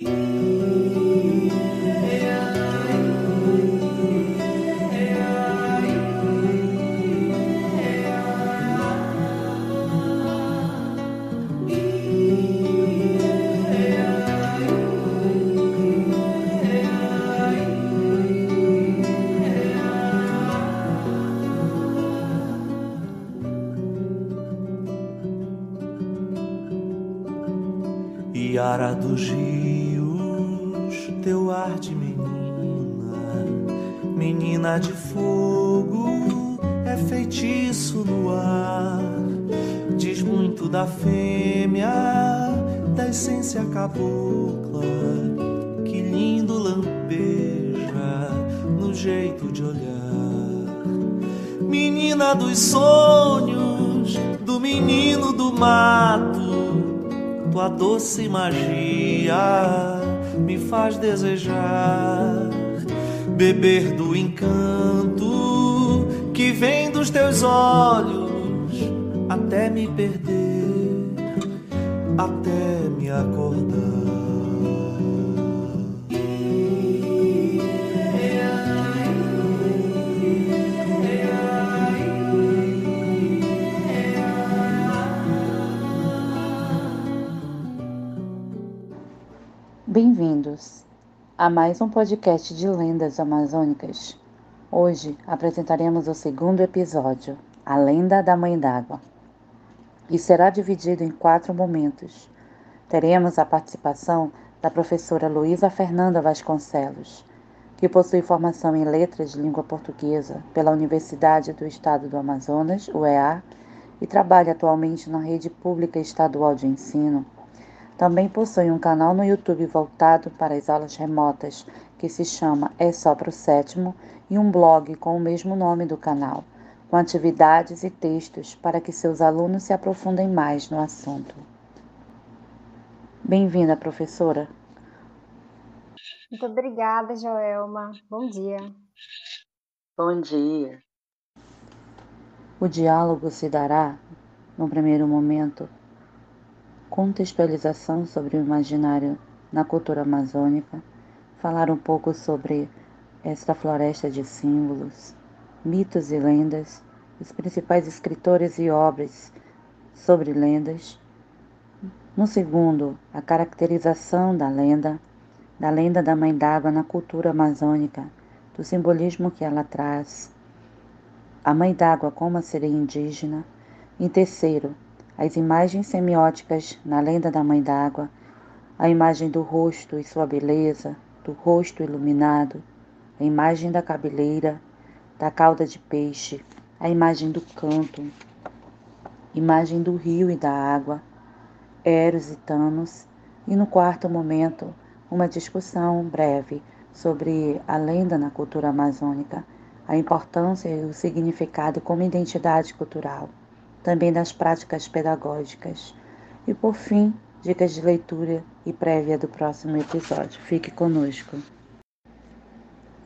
Iara doce magia me faz desejar beber do encanto que vem dos teus olhos até me perder, até me acordar. Bem-vindos a mais um podcast de lendas amazônicas. Hoje apresentaremos o segundo episódio, A Lenda da Mãe d'Água, e será dividido em quatro momentos. Teremos a participação da professora Luísa Fernanda Vasconcelos, que possui formação em Letras de Língua Portuguesa pela Universidade do Estado do Amazonas, UEA, e trabalha atualmente na Rede Pública Estadual de Ensino também possui um canal no YouTube voltado para as aulas remotas, que se chama É Só Pro Sétimo, e um blog com o mesmo nome do canal, com atividades e textos para que seus alunos se aprofundem mais no assunto. Bem-vinda, professora. Muito obrigada, Joelma. Bom dia. Bom dia. O diálogo se dará, no primeiro momento, contextualização sobre o imaginário na cultura amazônica, falar um pouco sobre esta floresta de símbolos, mitos e lendas, os principais escritores e obras sobre lendas. No segundo, a caracterização da lenda, da lenda da Mãe d'Água na cultura amazônica, do simbolismo que ela traz. A Mãe d'Água como a sereia indígena. Em terceiro, as imagens semióticas na lenda da Mãe d'Água, a imagem do rosto e sua beleza, do rosto iluminado, a imagem da cabeleira, da cauda de peixe, a imagem do canto, imagem do rio e da água, Eros e Thanos, e no quarto momento, uma discussão breve sobre a lenda na cultura amazônica, a importância e o significado como identidade cultural também das práticas pedagógicas. E por fim, dicas de leitura e prévia do próximo episódio. Fique conosco.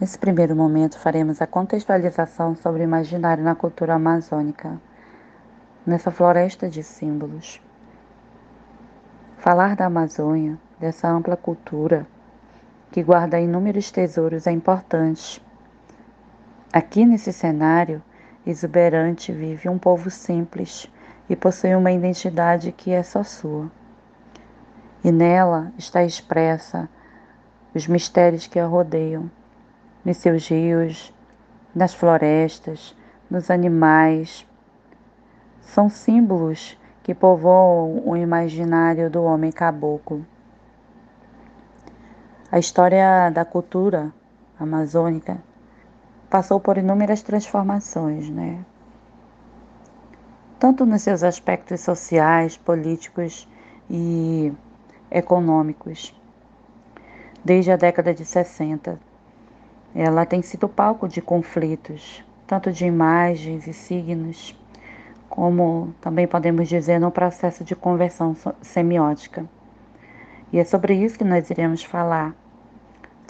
Nesse primeiro momento, faremos a contextualização sobre o imaginário na cultura amazônica, nessa floresta de símbolos. Falar da Amazônia, dessa ampla cultura que guarda inúmeros tesouros, é importante. Aqui nesse cenário, exuberante vive um povo simples e possui uma identidade que é só sua. E nela está expressa os mistérios que a rodeiam, nos seus rios, nas florestas, nos animais. São símbolos que povoam o imaginário do homem caboclo. A história da cultura amazônica passou por inúmeras transformações, né? Tanto nos seus aspectos sociais, políticos e econômicos. Desde a década de 60, ela tem sido palco de conflitos, tanto de imagens e signos, como também podemos dizer no processo de conversão semiótica. E é sobre isso que nós iremos falar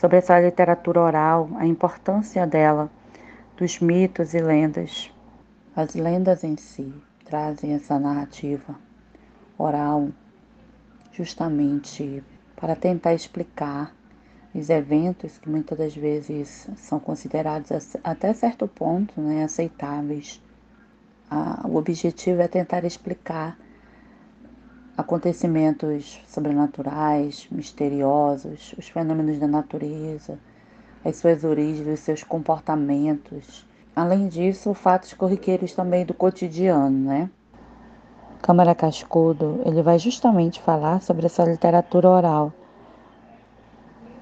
sobre essa literatura oral, a importância dela, dos mitos e lendas. As lendas em si trazem essa narrativa oral justamente para tentar explicar os eventos que muitas das vezes são considerados até certo ponto né, aceitáveis. Ah, o objetivo é tentar explicar acontecimentos sobrenaturais, misteriosos, os fenômenos da natureza, as suas origens, os seus comportamentos. Além disso, fatos corriqueiros também do cotidiano, né? Câmara Cascudo, ele vai justamente falar sobre essa literatura oral,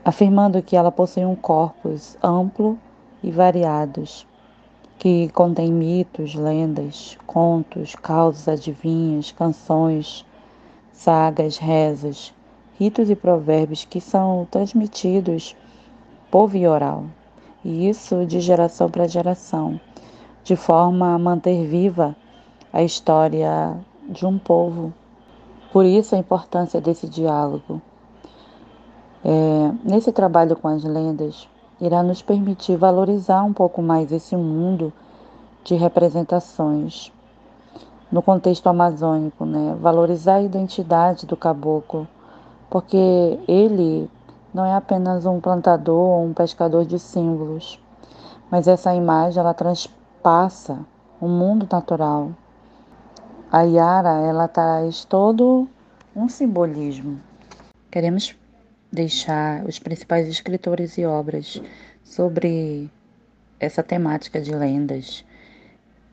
afirmando que ela possui um corpus amplo e variados, que contém mitos, lendas, contos, causas, adivinhas, canções, sagas, rezas, ritos e provérbios que são transmitidos por via oral, e isso de geração para geração, de forma a manter viva a história de um povo. Por isso a importância desse diálogo. É, nesse trabalho com as lendas, irá nos permitir valorizar um pouco mais esse mundo de representações no contexto amazônico, né? Valorizar a identidade do caboclo, porque ele não é apenas um plantador ou um pescador de símbolos, mas essa imagem ela transpassa o mundo natural. A Yara ela traz todo um simbolismo. Queremos deixar os principais escritores e obras sobre essa temática de lendas,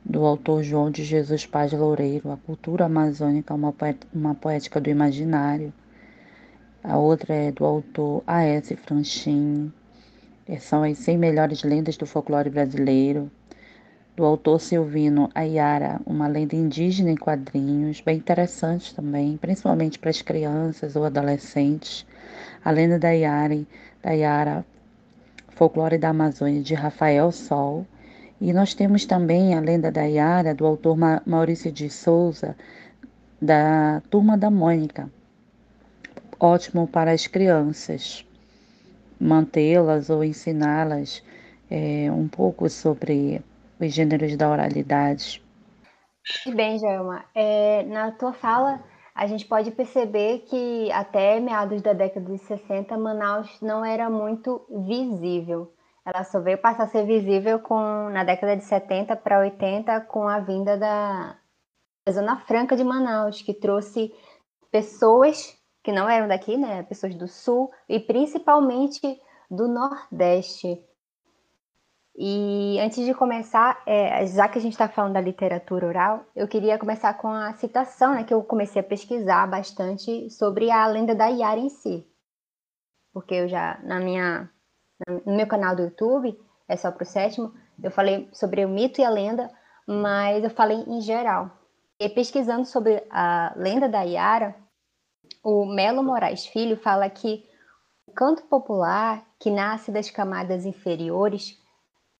do autor João de Jesus Paz Loureiro, A Cultura Amazônica, uma, uma poética do imaginário. A outra é do autor A.S. Franchini, são as 100 melhores lendas do folclore brasileiro. Do autor Silvino Ayara, uma lenda indígena em quadrinhos, bem interessante também, principalmente para as crianças ou adolescentes. A lenda da Yara, da Yara Folclore da Amazônia, de Rafael Sol, e nós temos também a lenda da Yara, do autor Maurício de Souza, da Turma da Mônica. Ótimo para as crianças, mantê-las ou ensiná-las é, um pouco sobre os gêneros da oralidade. Bem, Joelma, é, na tua fala a gente pode perceber que até meados da década de 60 Manaus não era muito visível. Ela só veio passar a ser visível com, na década de 70 para 80 com a vinda da, da Zona Franca de Manaus, que trouxe pessoas que não eram daqui, né, pessoas do Sul e principalmente do Nordeste. E antes de começar, é, já que a gente está falando da literatura oral, eu queria começar com a citação, né, que eu comecei a pesquisar bastante sobre a lenda da Iara em si. Porque eu já, na minha no meu canal do YouTube, é só para o sétimo, eu falei sobre o mito e a lenda, mas eu falei em geral. E pesquisando sobre a lenda da Iara, o Melo Moraes Filho fala que o canto popular, que nasce das camadas inferiores,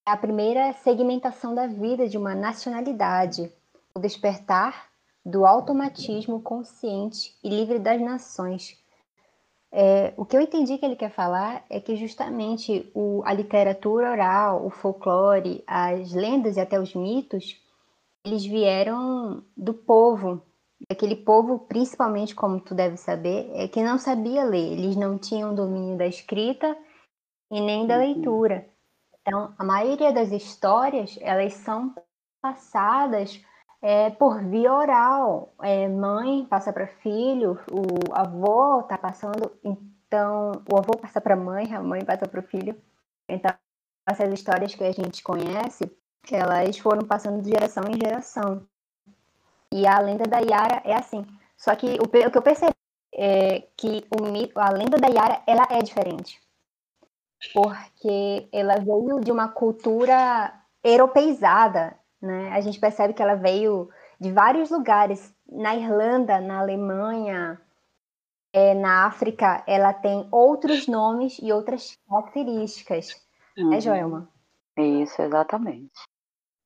é a primeira segmentação da vida de uma nacionalidade, o despertar do automatismo consciente e livre das nações, é, o que eu entendi que ele quer falar é que justamente o, a literatura oral, o folclore, as lendas e até os mitos, eles vieram do povo, daquele povo, principalmente, como tu deve saber, é que não sabia ler, eles não tinham domínio da escrita e nem da uhum. leitura. Então, a maioria das histórias, elas são passadas é, por via oral. É, mãe passa para filho, o avô está passando, então o avô passa para a mãe, a mãe passa para o filho. Então, essas histórias que a gente conhece, elas foram passando de geração em geração. E a lenda da Yara é assim. Só que o, o que eu percebi é que o, a lenda da Yara ela é diferente. Porque ela veio de uma cultura europeizada, né? A gente percebe que ela veio de vários lugares, na Irlanda, na Alemanha, é, na África, ela tem outros nomes e outras características, né, uhum. né, Joelma? Isso, exatamente.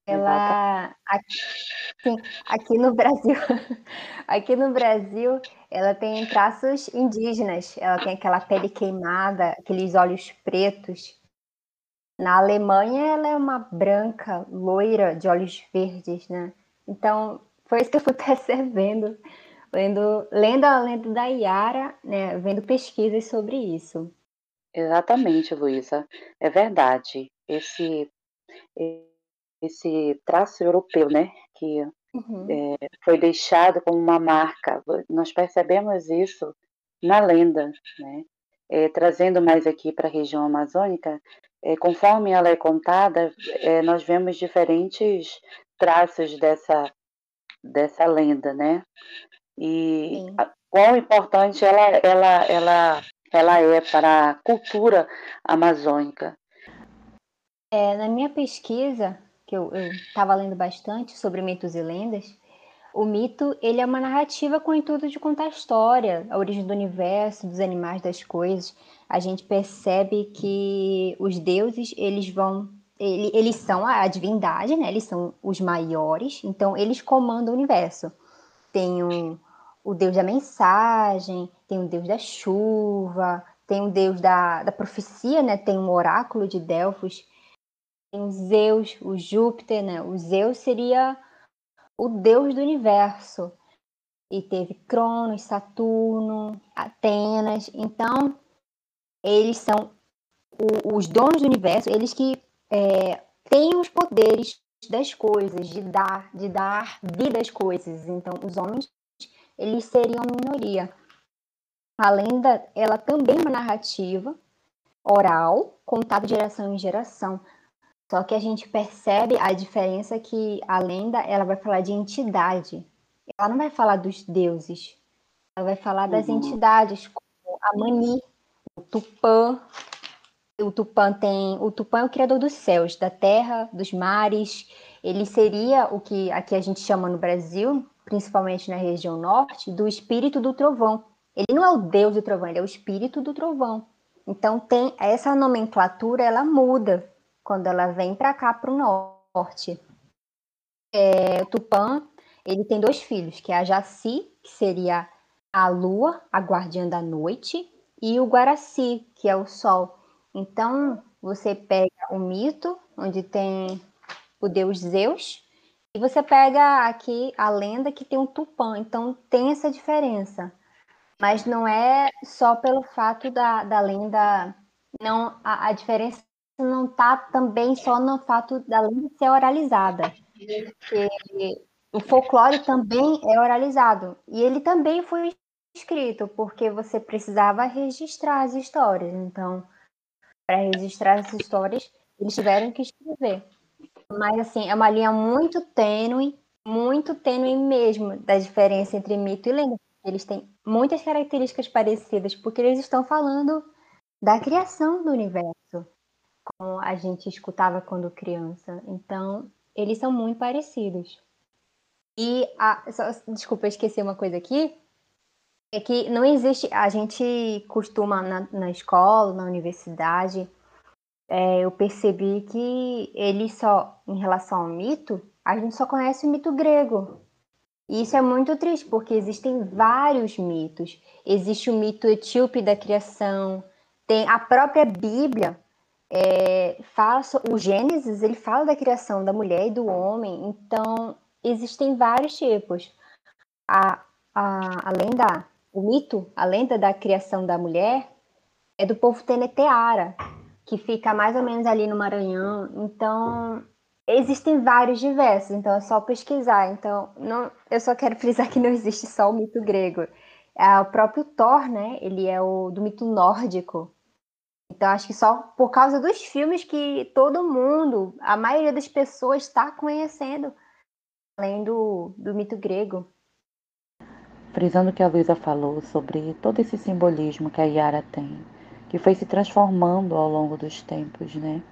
Ela aqui, aqui no Brasil, aqui no Brasil, ela tem traços indígenas. Ela tem aquela pele queimada, aqueles olhos pretos. Na Alemanha, ela é uma branca, loira, de olhos verdes, né? Então, foi isso que eu fui percebendo. lendo, lendo a lenda da Yara, né, vendo pesquisas sobre isso. Exatamente, Luísa. É verdade. Esse, esse traço europeu, né, que uhum. é, foi deixado como uma marca, nós percebemos isso na lenda, né? É, trazendo mais aqui para a região amazônica, é, conforme ela é contada, é, nós vemos diferentes traços dessa, dessa lenda, né? E a, quão importante ela, ela, ela, ela é para a cultura amazônica. É, na minha pesquisa, que eu estava lendo bastante sobre mitos e lendas, o mito ele é uma narrativa com o intuito de contar a história, a origem do universo, dos animais, das coisas. A gente percebe que os deuses eles vão eles são a divindade, né? Eles são os maiores, então eles comandam o universo. Tem um, o deus da mensagem, tem o deus da chuva, tem o deus da, da profecia, né? Tem um oráculo de Delfos, tem o Zeus, o Júpiter, né? O Zeus seria o deus do universo. E teve Cronos, Saturno, Atenas. Então, eles são o, os donos do universo, eles que é, têm os poderes das coisas, de dar, de dar vida às coisas. Então, os homens, eles seriam minoria. A lenda, ela também é uma narrativa oral, contada de geração em geração. Só que a gente percebe a diferença que a lenda, ela vai falar de entidade. Ela não vai falar dos deuses. Ela vai falar das uhum. entidades, como a Mani, o Tupã, o Tupã tem. O Tupã é o criador dos céus, da terra, dos mares. Ele seria o que aqui a gente chama no Brasil, principalmente na região norte, do espírito do trovão. Ele não é o deus do trovão, ele é o espírito do trovão. Então tem essa nomenclatura, ela muda quando ela vem para cá para o norte. É, o Tupã, ele tem dois filhos, que é a Jaci, que seria a lua, a guardiã da noite, e o Guaraci, que é o sol. Então, você pega o mito, onde tem o deus Zeus, e você pega aqui a lenda que tem um Tupã. Então, tem essa diferença. Mas não é só pelo fato da, da lenda. Não, a, a diferença não está também só no fato da lenda ser oralizada. Porque o folclore também é oralizado. E ele também foi escrito, porque você precisava registrar as histórias. Então, para registrar essas histórias, eles tiveram que escrever. Mas, assim, é uma linha muito tênue, muito tênue mesmo, da diferença entre mito e lenda. Eles têm muitas características parecidas, porque eles estão falando da criação do universo, como a gente escutava quando criança. Então, eles são muito parecidos. E, a, só, desculpa, eu esqueci uma coisa aqui. É que não existe. A gente costuma na, na escola, na universidade, é, eu percebi que ele só, em relação ao mito, a gente só conhece o mito grego. E isso é muito triste, porque existem vários mitos. Existe o mito etíope da criação, tem a própria Bíblia. É, fala o Gênesis ele fala da criação da mulher e do homem então existem vários tipos a, a, além da o mito, a lenda da criação da mulher, é do povo Teneteara, que fica mais ou menos ali no Maranhão. Então, existem vários diversos, então é só pesquisar. Então, não, eu só quero frisar que não existe só o mito grego. É, o próprio Thor, né? Ele é o do mito nórdico. Então, acho que só por causa dos filmes que todo mundo, a maioria das pessoas está conhecendo, além do, do mito grego frisando o que a Luísa falou sobre todo esse simbolismo que a Yara tem, que foi se transformando ao longo dos tempos, né?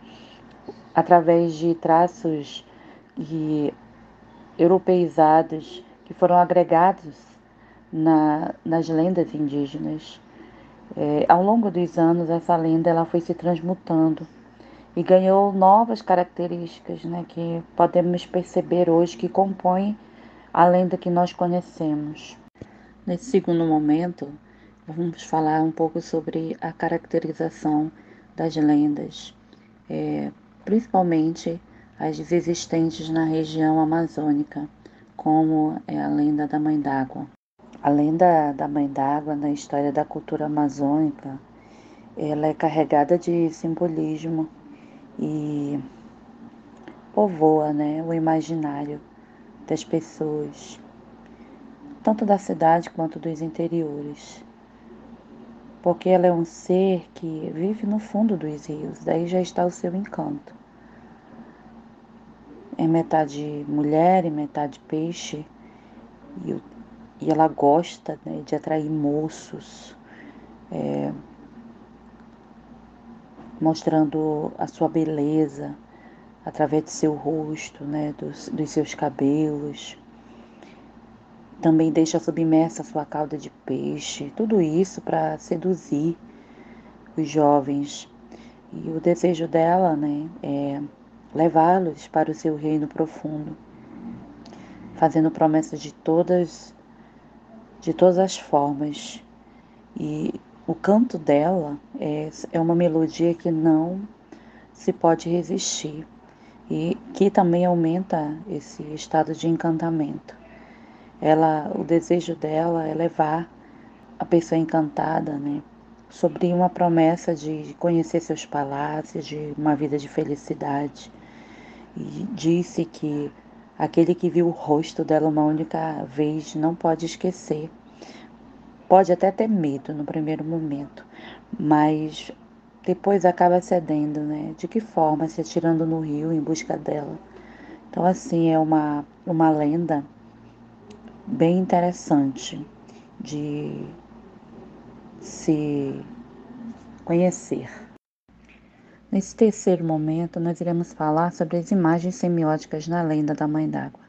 Através de traços e europeizados que foram agregados na, nas lendas indígenas. É, ao longo dos anos, essa lenda ela foi se transmutando e ganhou novas características né, que podemos perceber hoje que compõem a lenda que nós conhecemos. Nesse segundo momento, vamos falar um pouco sobre a caracterização das lendas, é, principalmente as existentes na região amazônica, como é a lenda da Mãe d'Água. A lenda da Mãe d'Água na história da cultura amazônica, ela é carregada de simbolismo e povoa né, o imaginário das pessoas, tanto da cidade quanto dos interiores. Porque ela é um ser que vive no fundo dos rios, daí já está o seu encanto. É metade mulher e metade peixe, e o e ela gosta né, de atrair moços, é, mostrando a sua beleza através do seu rosto, né, dos, dos seus cabelos. Também deixa submersa a sua cauda de peixe, tudo isso para seduzir os jovens. E o desejo dela né, é levá-los para o seu reino profundo, fazendo promessas de todas de todas as formas. E o canto dela é, é uma melodia que não se pode resistir e que também aumenta esse estado de encantamento. Ela, o desejo dela é levar a pessoa encantada, né, sobre uma promessa de conhecer seus palácios, de uma vida de felicidade. E disse que Aquele que viu o rosto dela uma única vez não pode esquecer. Pode até ter medo no primeiro momento, mas depois acaba cedendo, né? De que forma? Se atirando no rio em busca dela. Então, assim, é uma, uma lenda bem interessante de se conhecer. Nesse terceiro momento, nós iremos falar sobre as imagens semióticas na lenda da Mãe d'Água.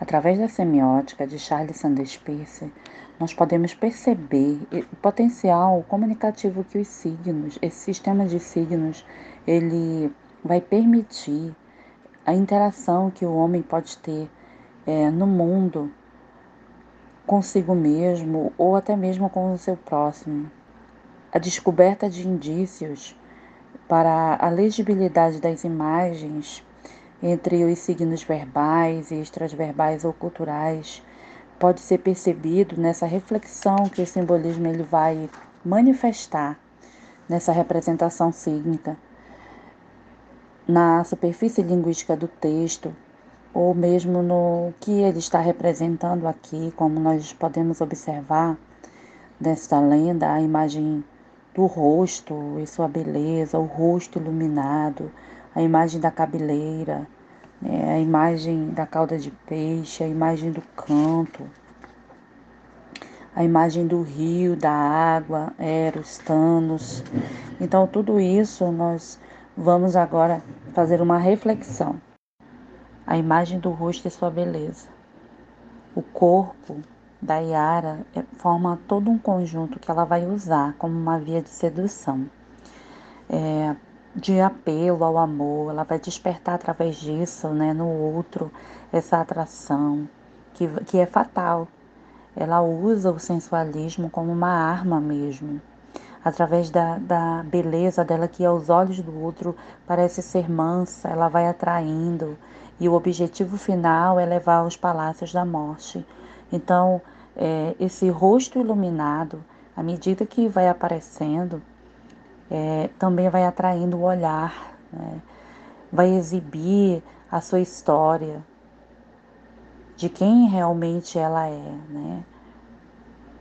Através da semiótica de Charles Sanders Peirce, nós podemos perceber o potencial comunicativo que os signos, esse sistema de signos, ele vai permitir a interação que o homem pode ter é, no mundo consigo mesmo ou até mesmo com o seu próximo a descoberta de indícios para a legibilidade das imagens entre os signos verbais e extraverbais ou culturais pode ser percebido nessa reflexão que o simbolismo ele vai manifestar nessa representação sígnica na superfície linguística do texto ou mesmo no que ele está representando aqui, como nós podemos observar nesta lenda, a imagem do rosto e sua beleza, o rosto iluminado, a imagem da cabeleira, né, a imagem da cauda de peixe, a imagem do canto, a imagem do rio, da água, Eros, Thanos. Então, tudo isso nós vamos agora fazer uma reflexão. A imagem do rosto e sua beleza. O corpo da Yara é, forma todo um conjunto que ela vai usar como uma via de sedução, é, de apelo ao amor. Ela vai despertar através disso, né, no outro, essa atração que, que é fatal. Ela usa o sensualismo como uma arma mesmo. Através da, da beleza dela, que aos olhos do outro parece ser mansa, ela vai atraindo, e o objetivo final é levar aos palácios da morte. Então, é, esse rosto iluminado, à medida que vai aparecendo, é, também vai atraindo o olhar, né? vai exibir a sua história, de quem realmente ela é, né?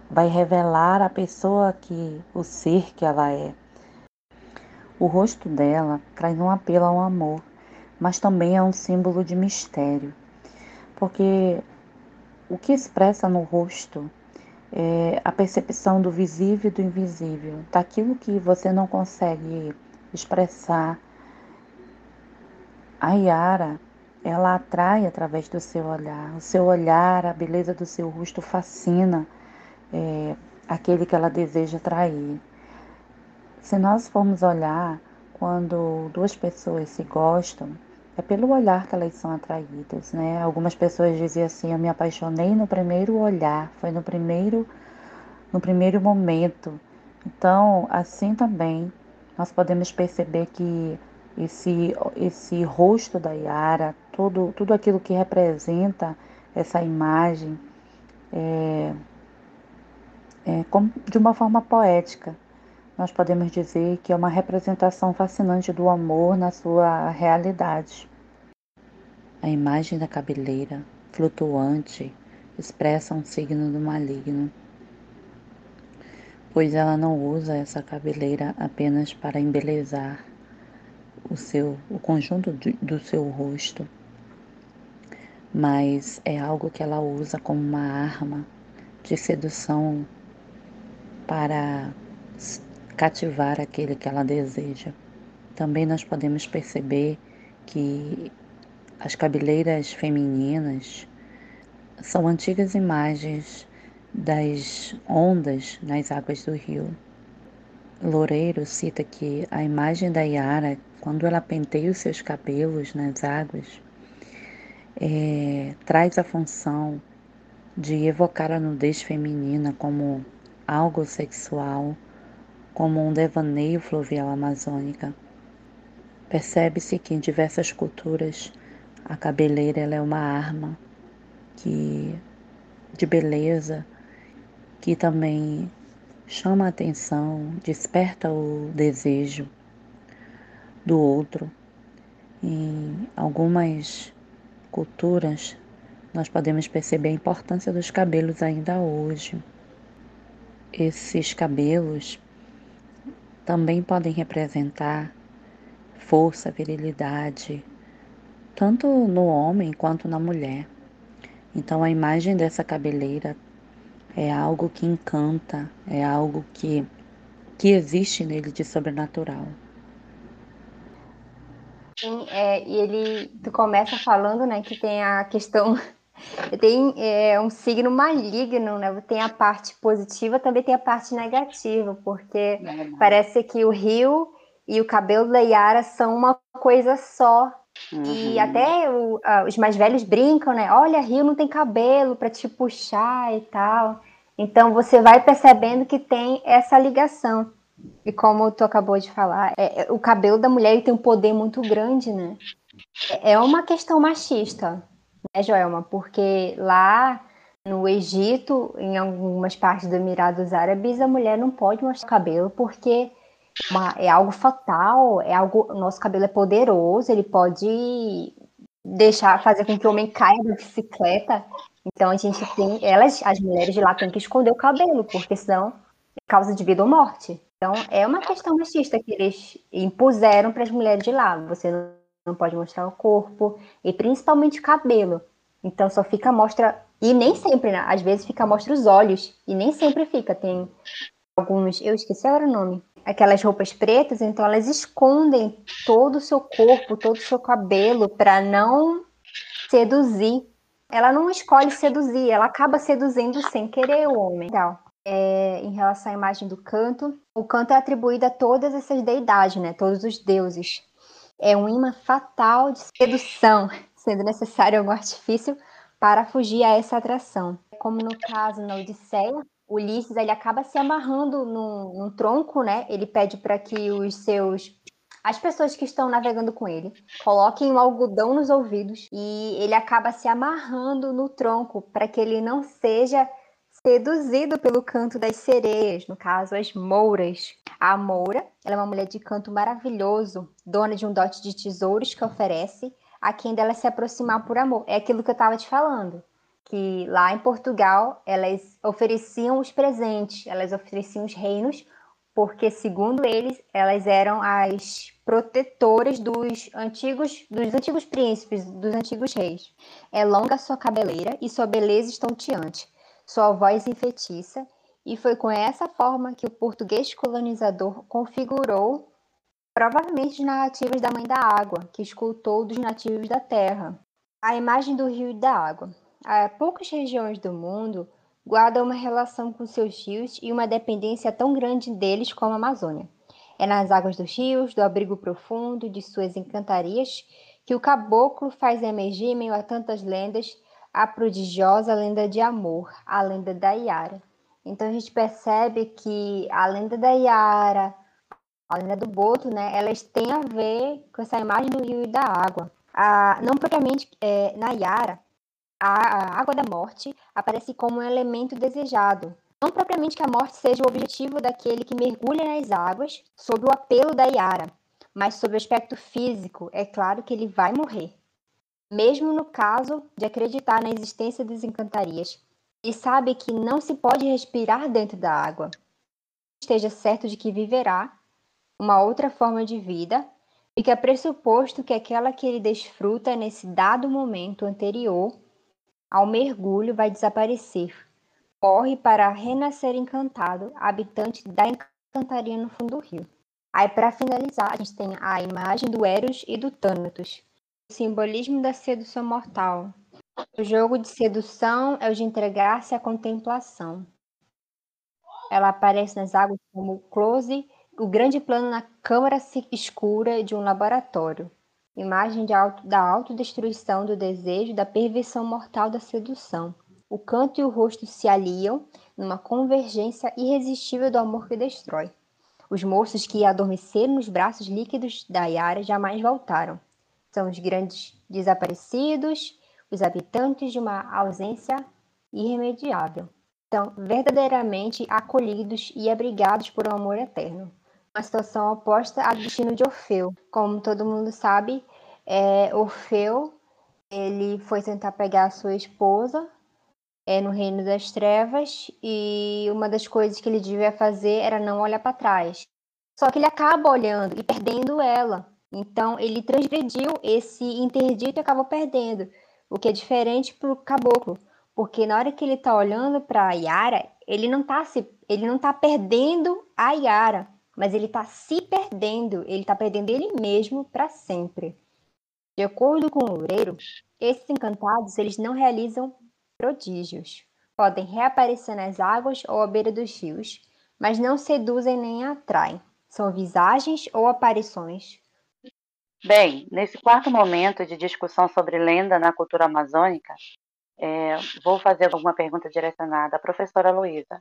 vai revelar a pessoa que, o ser que ela é. O rosto dela traz um apelo ao amor, mas também é um símbolo de mistério, porque o que expressa no rosto é a percepção do visível e do invisível, daquilo que você não consegue expressar. A Yara, ela atrai através do seu olhar. O seu olhar, a beleza do seu rosto fascina é, aquele que ela deseja atrair. Se nós formos olhar quando duas pessoas se gostam, é pelo olhar que elas são atraídas, né? Algumas pessoas diziam assim: eu me apaixonei no primeiro olhar, foi no primeiro, no primeiro momento. Então, assim também, nós podemos perceber que esse, esse rosto da Yara, tudo, tudo aquilo que representa essa imagem, é, é, de uma forma poética. Nós podemos dizer que é uma representação fascinante do amor na sua realidade. A imagem da cabeleira, flutuante, expressa um signo do maligno, pois ela não usa essa cabeleira apenas para embelezar o seu o conjunto do seu rosto, mas é algo que ela usa como uma arma de sedução para cativar aquele que ela deseja. Também nós podemos perceber que as cabeleiras femininas são antigas imagens das ondas nas águas do rio. Loureiro cita que a imagem da Yara, quando ela penteia os seus cabelos nas águas, é, traz a função de evocar a nudez feminina como algo sexual, como um devaneio fluvial amazônica. Percebe-se que em diversas culturas a cabeleira é uma arma que de beleza que também chama a atenção, desperta o desejo do outro. Em algumas culturas, nós podemos perceber a importância dos cabelos ainda hoje. Esses cabelos também podem representar força, virilidade, tanto no homem quanto na mulher. Então a imagem dessa cabeleira é algo que encanta, é algo que, que existe nele de sobrenatural. Sim, é, e ele, tu começa falando, né, que tem a questão, tem é, um signo maligno, né, tem a parte positiva, também tem a parte negativa, porque é parece que o rio e o cabelo da Yara são uma coisa só, Uhum. E até o, os mais velhos brincam, né? Olha, Rio não tem cabelo para te puxar e tal. Então você vai percebendo que tem essa ligação. E como tu acabou de falar, é, é, o cabelo da mulher tem um poder muito grande, né? É, é uma questão machista, né, Joelma? Porque lá no Egito, em algumas partes do Emirados Árabes, a mulher não pode mostrar o cabelo porque uma, é algo fatal, é algo. Nosso cabelo é poderoso, ele pode deixar, fazer com que o homem caia da bicicleta. Então a gente tem, elas, as mulheres de lá têm que esconder o cabelo, porque senão é causa de vida ou morte. Então é uma questão machista que eles impuseram para as mulheres de lá. Você não pode mostrar o corpo e principalmente o cabelo. Então só fica mostra e nem sempre, né? Às vezes fica mostra os olhos e nem sempre fica. Tem alguns, eu esqueci agora o nome, aquelas roupas pretas, então elas escondem todo o seu corpo, todo o seu cabelo para não seduzir. Ela não escolhe seduzir, ela acaba seduzindo sem querer o homem. Então, é, em relação à imagem do canto, o canto é atribuído a todas essas deidades, né? Todos os deuses. É um imã fatal de sedução, sendo necessário algum artifício para fugir a essa atração. Como no caso na Odisseia, Ulisses ele acaba se amarrando num, num tronco, né? Ele pede para que os seus as pessoas que estão navegando com ele coloquem um algodão nos ouvidos e ele acaba se amarrando no tronco para que ele não seja seduzido pelo canto das sereias, no caso as mouras. A moura, ela é uma mulher de canto maravilhoso, dona de um dote de tesouros que oferece a quem dela se aproximar por amor. É aquilo que eu estava te falando que lá em Portugal elas ofereciam os presentes, elas ofereciam os reinos, porque segundo eles elas eram as protetoras dos antigos dos antigos príncipes, dos antigos reis. É longa sua cabeleira e sua beleza estonteante, sua voz enfeitiça, e foi com essa forma que o português colonizador configurou provavelmente as narrativas da Mãe da Água, que escultou dos nativos da terra. A imagem do rio e da água. Há poucas regiões do mundo guardam uma relação com seus rios e uma dependência tão grande deles como a Amazônia. É nas águas dos rios, do abrigo profundo de suas encantarias, que o caboclo faz emergir, em meio a tantas lendas, a prodigiosa lenda de amor, a lenda da Iara. Então a gente percebe que a lenda da Iara, a lenda do Boto, né, elas têm a ver com essa imagem do rio e da água. A, não propriamente é, na Iara, a água da morte aparece como um elemento desejado. Não propriamente que a morte seja o objetivo daquele que mergulha nas águas sob o apelo da Yara, mas sob o aspecto físico, é claro que ele vai morrer. Mesmo no caso de acreditar na existência das encantarias, ele sabe que não se pode respirar dentro da água. Esteja certo de que viverá uma outra forma de vida fica pressuposto que aquela que ele desfruta nesse dado momento anterior ao mergulho vai desaparecer. Corre para renascer encantado, habitante da encantaria no fundo do rio. Aí, para finalizar, a gente tem a imagem do Eros e do Thanatos, o simbolismo da sedução mortal. O jogo de sedução é o de entregar-se à contemplação. Ela aparece nas águas como close, o grande plano na câmara escura de um laboratório imagem auto, da autodestruição do desejo, da perversão mortal da sedução. O canto e o rosto se aliam numa convergência irresistível do amor que destrói. Os moços que adormeceram nos braços líquidos da Yara jamais voltaram. São os grandes desaparecidos, os habitantes de uma ausência irremediável. São verdadeiramente acolhidos e abrigados por um amor eterno uma situação oposta ao destino de Orfeu. Como todo mundo sabe, é, Orfeu ele foi tentar pegar a sua esposa é, no reino das trevas e uma das coisas que ele devia fazer era não olhar para trás. Só que ele acaba olhando e perdendo ela. Então ele transgrediu esse interdito e acabou perdendo, o que é diferente para o caboclo, porque na hora que ele está olhando para Yara, ele não está se, ele não tá perdendo a Yara, mas ele está se perdendo, ele está perdendo ele mesmo para sempre. De acordo com o Loureiro, esses encantados eles não realizam prodígios. Podem reaparecer nas águas ou à beira dos rios, mas não seduzem nem atraem. São visagens ou aparições. Bem, nesse quarto momento de discussão sobre lenda na cultura amazônica, é, vou fazer alguma pergunta direcionada à professora Luísa.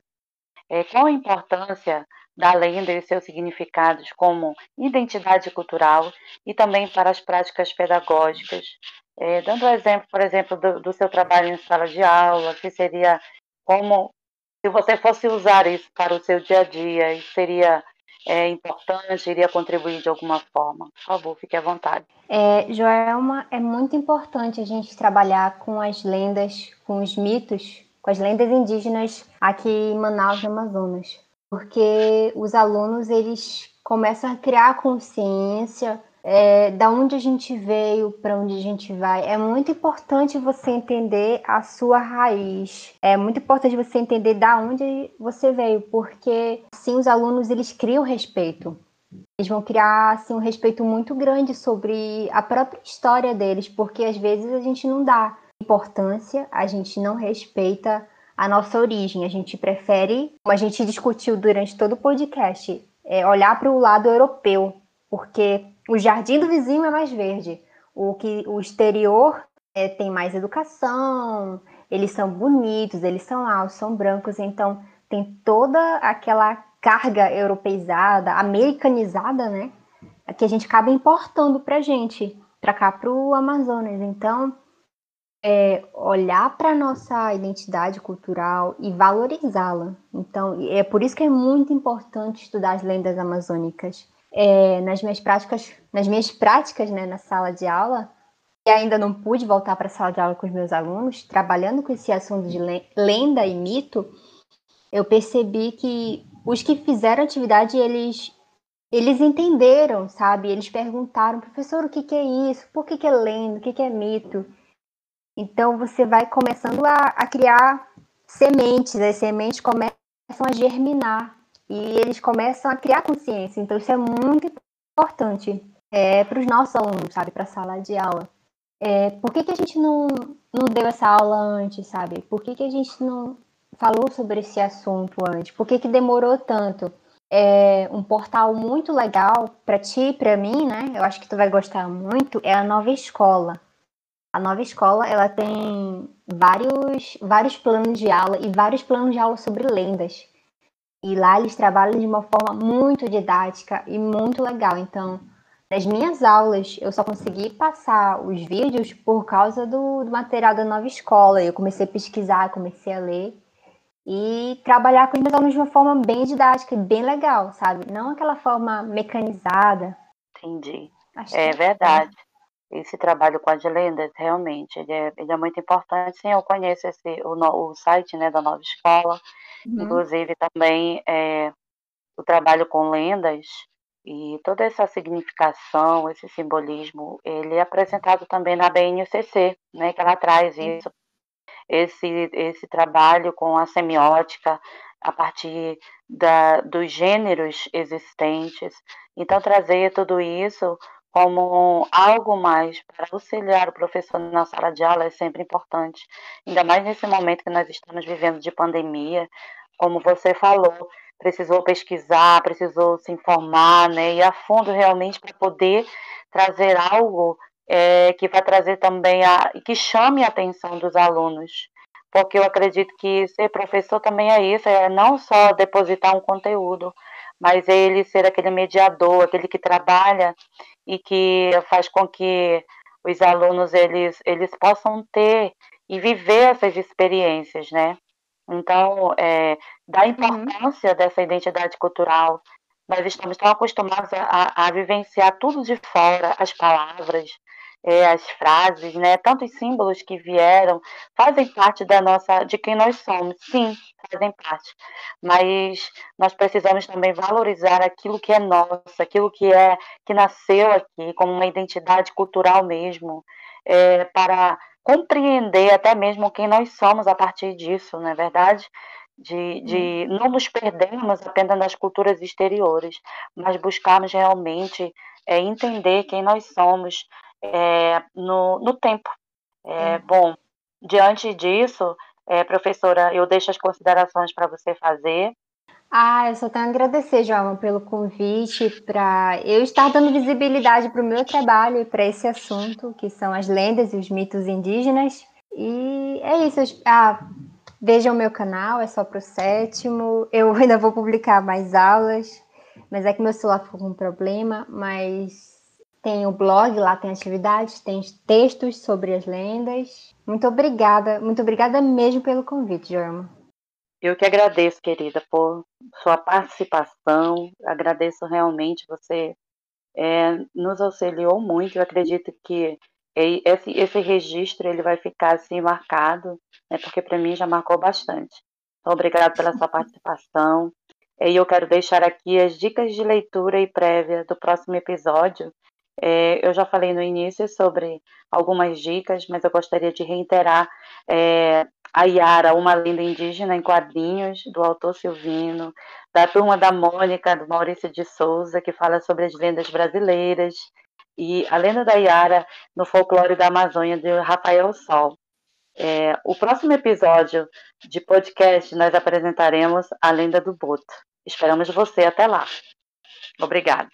É, qual a importância da lenda e seus significados como identidade cultural e também para as práticas pedagógicas? É, dando exemplo, por exemplo, do, do, seu trabalho em sala de aula, que seria como se você fosse usar isso para o seu dia a dia, isso seria é, importante, iria contribuir de alguma forma. Por favor, fique à vontade. É, Joelma, é muito importante a gente trabalhar com as lendas, com os mitos, com as lendas indígenas aqui em Manaus, no Amazonas, porque os alunos eles começam a criar consciência é, da onde a gente veio, para onde a gente vai. É muito importante você entender a sua raiz. É muito importante você entender da onde você veio, porque assim os alunos eles criam respeito. Eles vão criar assim um respeito muito grande sobre a própria história deles, porque às vezes a gente não dá importância, a gente não respeita a nossa origem. A gente prefere, como a gente discutiu durante todo o podcast, é olhar para o lado europeu, porque o jardim do vizinho é mais verde. O que o exterior é, tem mais educação, eles são bonitos, eles são altos, são brancos, então tem toda aquela carga europeizada, americanizada, né? Que a gente acaba importando para gente, para cá, para o Amazonas. Então, é olhar para nossa identidade cultural e valorizá-la. Então, é por isso que é muito importante estudar as lendas amazônicas. É, nas minhas práticas, nas minhas práticas, né, na sala de aula, e ainda não pude voltar para a sala de aula com os meus alunos, trabalhando com esse assunto de lenda e mito, eu percebi que os que fizeram atividade, eles eles entenderam, sabe? Eles perguntaram, professor, o que, que é isso? Por que, que é lenda? O que, que é mito? Então você vai começando a, a criar sementes, as sementes começam a germinar e eles começam a criar consciência. Então isso é muito importante é, para os nossos alunos, sabe, para a sala de aula. É, por que, que a gente não, não deu essa aula antes, sabe? Por que, que a gente não falou sobre esse assunto antes? Por que, que demorou tanto? É um portal muito legal para ti para mim, né? Eu acho que tu vai gostar muito. É a Nova Escola. A nova escola, ela tem vários, vários planos de aula e vários planos de aula sobre lendas. E lá eles trabalham de uma forma muito didática e muito legal. Então, nas minhas aulas, eu só consegui passar os vídeos por causa do, do material da nova escola. Eu comecei a pesquisar, comecei a ler e trabalhar com os meus alunos de uma forma bem didática e bem legal, sabe? Não aquela forma mecanizada. Entendi. Acho é verdade. É. Esse trabalho com as lendas, realmente, ele é, ele é muito importante. Sim, eu conheço esse, o, o site né, da nova escola. Uhum. Inclusive, também é, o trabalho com lendas e toda essa significação, esse simbolismo, ele é apresentado também na BNCC, né, que ela traz isso esse, esse trabalho com a semiótica a partir da, dos gêneros existentes. Então, trazer tudo isso como algo mais para auxiliar o professor na sala de aula é sempre importante, ainda mais nesse momento que nós estamos vivendo de pandemia, como você falou, precisou pesquisar, precisou se informar, né, e a fundo realmente para poder trazer algo é, que vai trazer também a que chame a atenção dos alunos, porque eu acredito que ser professor também é isso, é não só depositar um conteúdo, mas ele ser aquele mediador, aquele que trabalha e que faz com que os alunos eles eles possam ter e viver essas experiências, né? Então, é, da uhum. importância uhum. dessa identidade cultural, nós estamos tão acostumados a, a, vivenciar tudo de fora, as palavras, é, as frases, né, tantos símbolos que vieram, fazem parte da nossa, de quem nós somos, sim, fazem parte. Mas nós precisamos também valorizar aquilo que é nosso, aquilo que é que nasceu aqui, como uma identidade cultural mesmo, é, para compreender até mesmo quem nós somos a partir disso, não é verdade? De, de não nos perdermos apenas nas culturas exteriores, mas buscarmos realmente é, entender quem nós somos, é, no, no tempo. É, hum. Bom, diante disso, é, professora, eu deixo as considerações para você fazer. Ah, eu só tenho a agradecer, João, pelo convite, para eu estar dando visibilidade para o meu trabalho e para esse assunto, que são as lendas e os mitos indígenas. E é isso. Ah, vejam o meu canal, é só para o sétimo. Eu ainda vou publicar mais aulas, mas é que meu celular ficou com um problema, mas tem o blog, lá tem atividades, tem textos sobre as lendas. Muito obrigada, muito obrigada mesmo pelo convite, Jorma. Eu que agradeço, querida, por sua participação. Agradeço realmente, você é, nos auxiliou muito. Eu acredito que esse, esse registro ele vai ficar assim marcado, né, porque para mim já marcou bastante. Então, obrigado pela sua participação. E eu quero deixar aqui as dicas de leitura e prévia do próximo episódio, é, eu já falei no início sobre algumas dicas, mas eu gostaria de reiterar é, a Yara, uma lenda indígena em quadrinhos, do autor Silvino, da turma da Mônica, do Maurício de Souza, que fala sobre as lendas brasileiras, e a lenda da Yara no folclore da Amazônia, de Rafael Sol. É, o próximo episódio de podcast nós apresentaremos a lenda do Boto. Esperamos você até lá. Obrigada.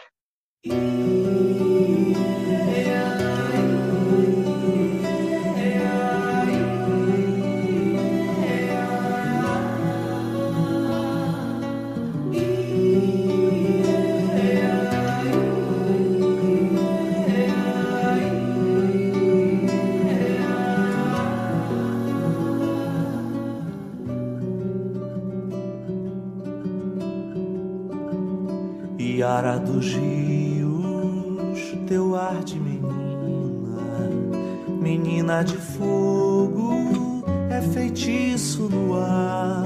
Iara dos rios, teu ar de menina, menina de fogo, é feitiço no ar.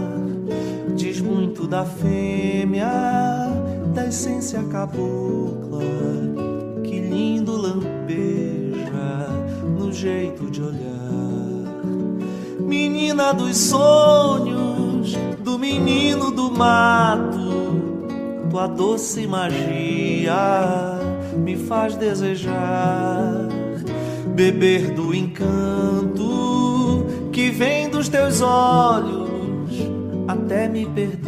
Diz muito da fêmea, da essência cabocla, que lindo lampeja no jeito de olhar. Menina dos sonhos, do menino do mato tua doce magia me faz desejar beber do encanto que vem dos teus olhos até me perder,